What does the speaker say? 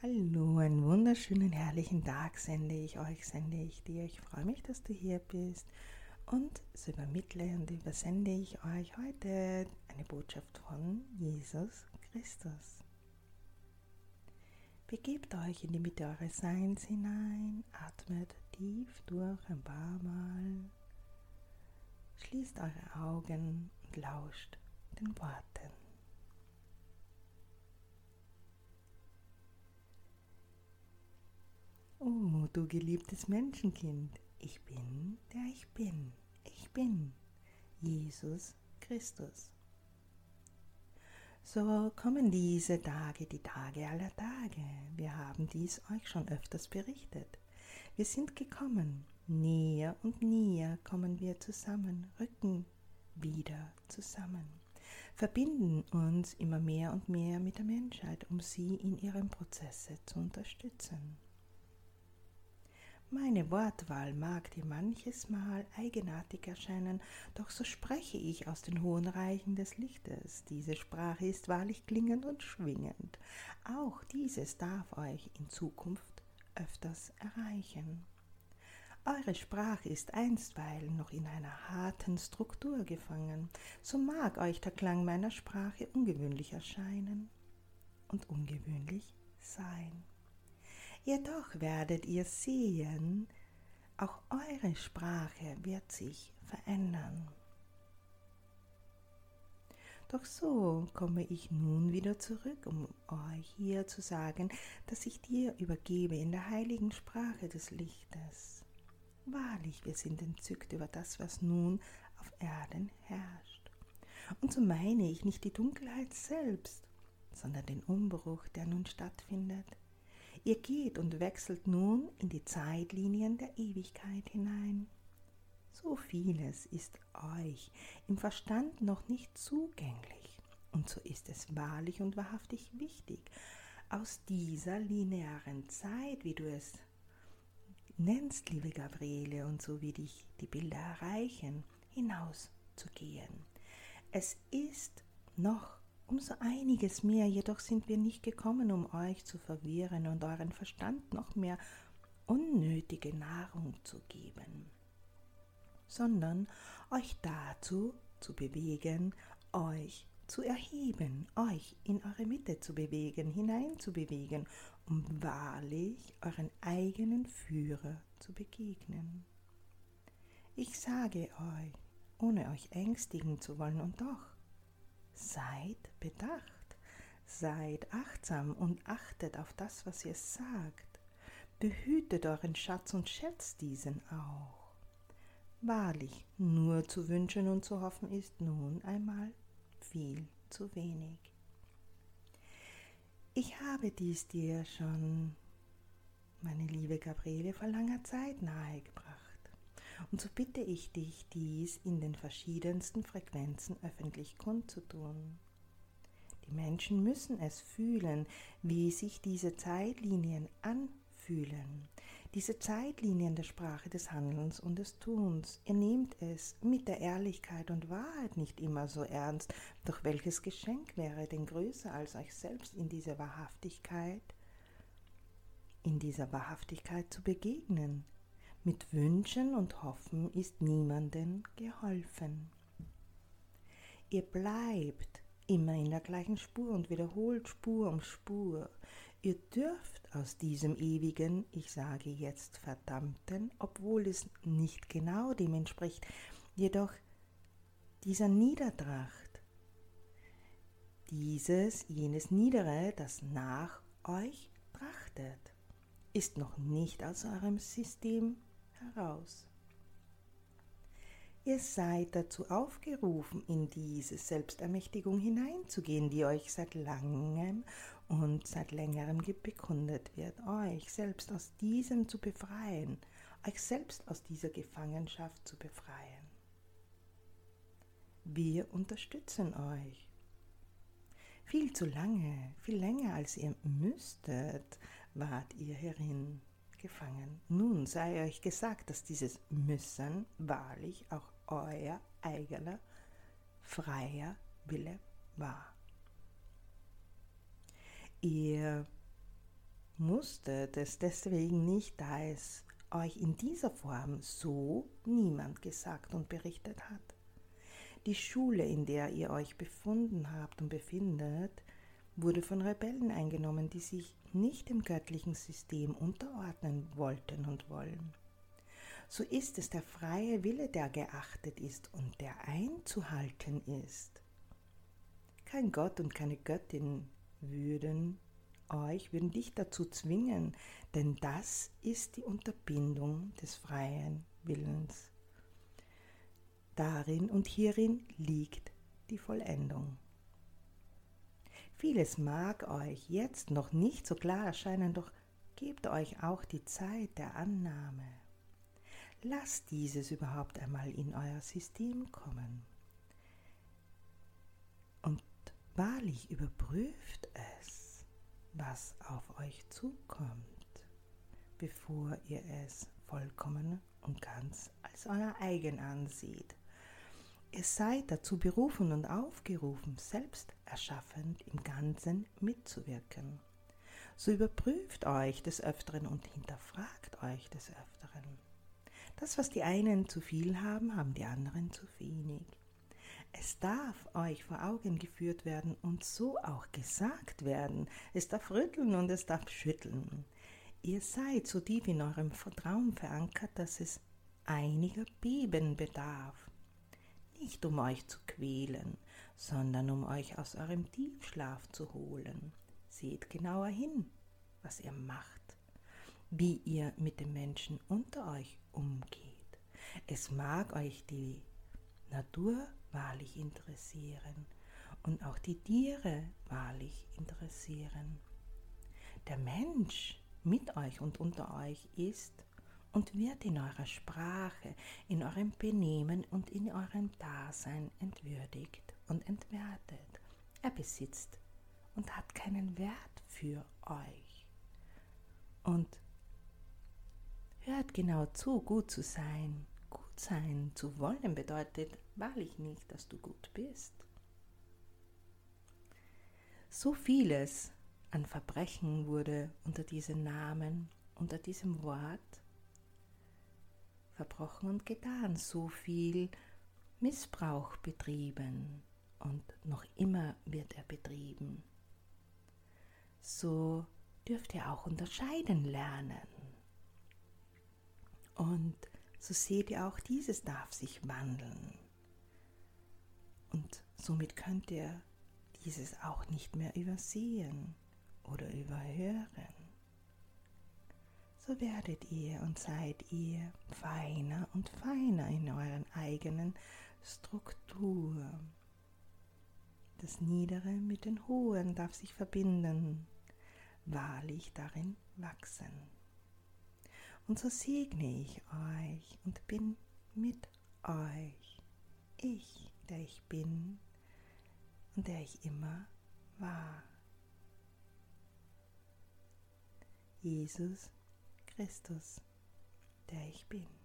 Hallo, einen wunderschönen, herrlichen Tag sende ich euch, sende ich dir. Ich freue mich, dass du hier bist und so übermittle und übersende ich euch heute eine Botschaft von Jesus Christus. Begebt euch in die Mitte eures Seins hinein, atmet tief durch ein paar Mal, schließt eure Augen und lauscht den Worten. Oh, du geliebtes Menschenkind, ich bin, der ich bin. Ich bin Jesus Christus. So kommen diese Tage, die Tage aller Tage. Wir haben dies euch schon öfters berichtet. Wir sind gekommen, näher und näher kommen wir zusammen, rücken wieder zusammen, verbinden uns immer mehr und mehr mit der Menschheit, um sie in ihrem Prozesse zu unterstützen. Meine Wortwahl mag dir manches Mal eigenartig erscheinen, doch so spreche ich aus den hohen Reichen des Lichtes. Diese Sprache ist wahrlich klingend und schwingend. Auch dieses darf euch in Zukunft öfters erreichen. Eure Sprache ist einstweilen noch in einer harten Struktur gefangen, so mag euch der Klang meiner Sprache ungewöhnlich erscheinen und ungewöhnlich sein. Jedoch werdet ihr sehen, auch eure Sprache wird sich verändern. Doch so komme ich nun wieder zurück, um euch hier zu sagen, dass ich dir übergebe in der heiligen Sprache des Lichtes. Wahrlich, wir sind entzückt über das, was nun auf Erden herrscht. Und so meine ich nicht die Dunkelheit selbst, sondern den Umbruch, der nun stattfindet Ihr geht und wechselt nun in die Zeitlinien der Ewigkeit hinein. So vieles ist euch im Verstand noch nicht zugänglich, und so ist es wahrlich und wahrhaftig wichtig, aus dieser linearen Zeit, wie du es nennst, liebe Gabriele, und so wie dich die Bilder erreichen, hinauszugehen. Es ist noch umso einiges mehr, jedoch sind wir nicht gekommen, um euch zu verwirren und euren Verstand noch mehr unnötige Nahrung zu geben, sondern euch dazu zu bewegen, euch zu erheben, euch in eure Mitte zu bewegen, hineinzubewegen, um wahrlich euren eigenen Führer zu begegnen. Ich sage euch, ohne euch ängstigen zu wollen, und doch, Seid bedacht, seid achtsam und achtet auf das, was ihr sagt. Behütet euren Schatz und schätzt diesen auch. Wahrlich, nur zu wünschen und zu hoffen ist nun einmal viel zu wenig. Ich habe dies dir schon, meine liebe Gabriele, vor langer Zeit nahegebracht. Und so bitte ich dich, dies in den verschiedensten Frequenzen öffentlich kundzutun. Die Menschen müssen es fühlen, wie sich diese Zeitlinien anfühlen. Diese Zeitlinien der Sprache des Handelns und des Tuns. Ihr nehmt es mit der Ehrlichkeit und Wahrheit nicht immer so ernst, doch welches Geschenk wäre denn größer als euch selbst in dieser Wahrhaftigkeit, in dieser Wahrhaftigkeit zu begegnen? Mit Wünschen und Hoffen ist niemandem geholfen. Ihr bleibt immer in der gleichen Spur und wiederholt Spur um Spur. Ihr dürft aus diesem ewigen, ich sage jetzt verdammten, obwohl es nicht genau dem entspricht, jedoch dieser Niedertracht, dieses, jenes Niedere, das nach euch trachtet, ist noch nicht aus eurem System heraus. Ihr seid dazu aufgerufen, in diese Selbstermächtigung hineinzugehen, die euch seit langem und seit längerem bekundet wird, euch selbst aus diesem zu befreien, euch selbst aus dieser Gefangenschaft zu befreien. Wir unterstützen euch. Viel zu lange, viel länger als ihr müsstet, wart ihr gefangen. Nun sei euch gesagt, dass dieses Müssen wahrlich auch euer eigener freier Wille war. Ihr musstet es deswegen nicht, da es euch in dieser Form so niemand gesagt und berichtet hat. Die Schule, in der ihr euch befunden habt und befindet, wurde von Rebellen eingenommen, die sich nicht dem göttlichen System unterordnen wollten und wollen. So ist es der freie Wille, der geachtet ist und der einzuhalten ist. Kein Gott und keine Göttin würden euch, würden dich dazu zwingen, denn das ist die Unterbindung des freien Willens. Darin und hierin liegt die Vollendung. Vieles mag euch jetzt noch nicht so klar erscheinen, doch gebt euch auch die Zeit der Annahme. Lasst dieses überhaupt einmal in euer System kommen. Und wahrlich überprüft es, was auf euch zukommt, bevor ihr es vollkommen und ganz als euer eigen anseht. Ihr seid dazu berufen und aufgerufen, selbst erschaffend im Ganzen mitzuwirken. So überprüft euch des Öfteren und hinterfragt euch des Öfteren. Das, was die einen zu viel haben, haben die anderen zu wenig. Es darf euch vor Augen geführt werden und so auch gesagt werden. Es darf rütteln und es darf schütteln. Ihr seid so tief in eurem Vertrauen verankert, dass es einiger Beben bedarf nicht um euch zu quälen, sondern um euch aus eurem Tiefschlaf zu holen. Seht genauer hin, was ihr macht, wie ihr mit den Menschen unter euch umgeht. Es mag euch die Natur wahrlich interessieren und auch die Tiere wahrlich interessieren. Der Mensch mit euch und unter euch ist und wird in eurer Sprache, in eurem Benehmen und in eurem Dasein entwürdigt und entwertet. Er besitzt und hat keinen Wert für euch. Und hört genau zu, gut zu sein. Gut sein zu wollen bedeutet wahrlich nicht, dass du gut bist. So vieles an Verbrechen wurde unter diesem Namen, unter diesem Wort verbrochen und getan, so viel Missbrauch betrieben und noch immer wird er betrieben. So dürft ihr auch unterscheiden lernen. Und so seht ihr auch, dieses darf sich wandeln. Und somit könnt ihr dieses auch nicht mehr übersehen oder überhören so werdet ihr und seid ihr feiner und feiner in euren eigenen Struktur. Das Niedere mit den Hohen darf sich verbinden, wahrlich darin wachsen. Und so segne ich euch und bin mit euch, ich, der ich bin und der ich immer war. Jesus Christus, der ich bin.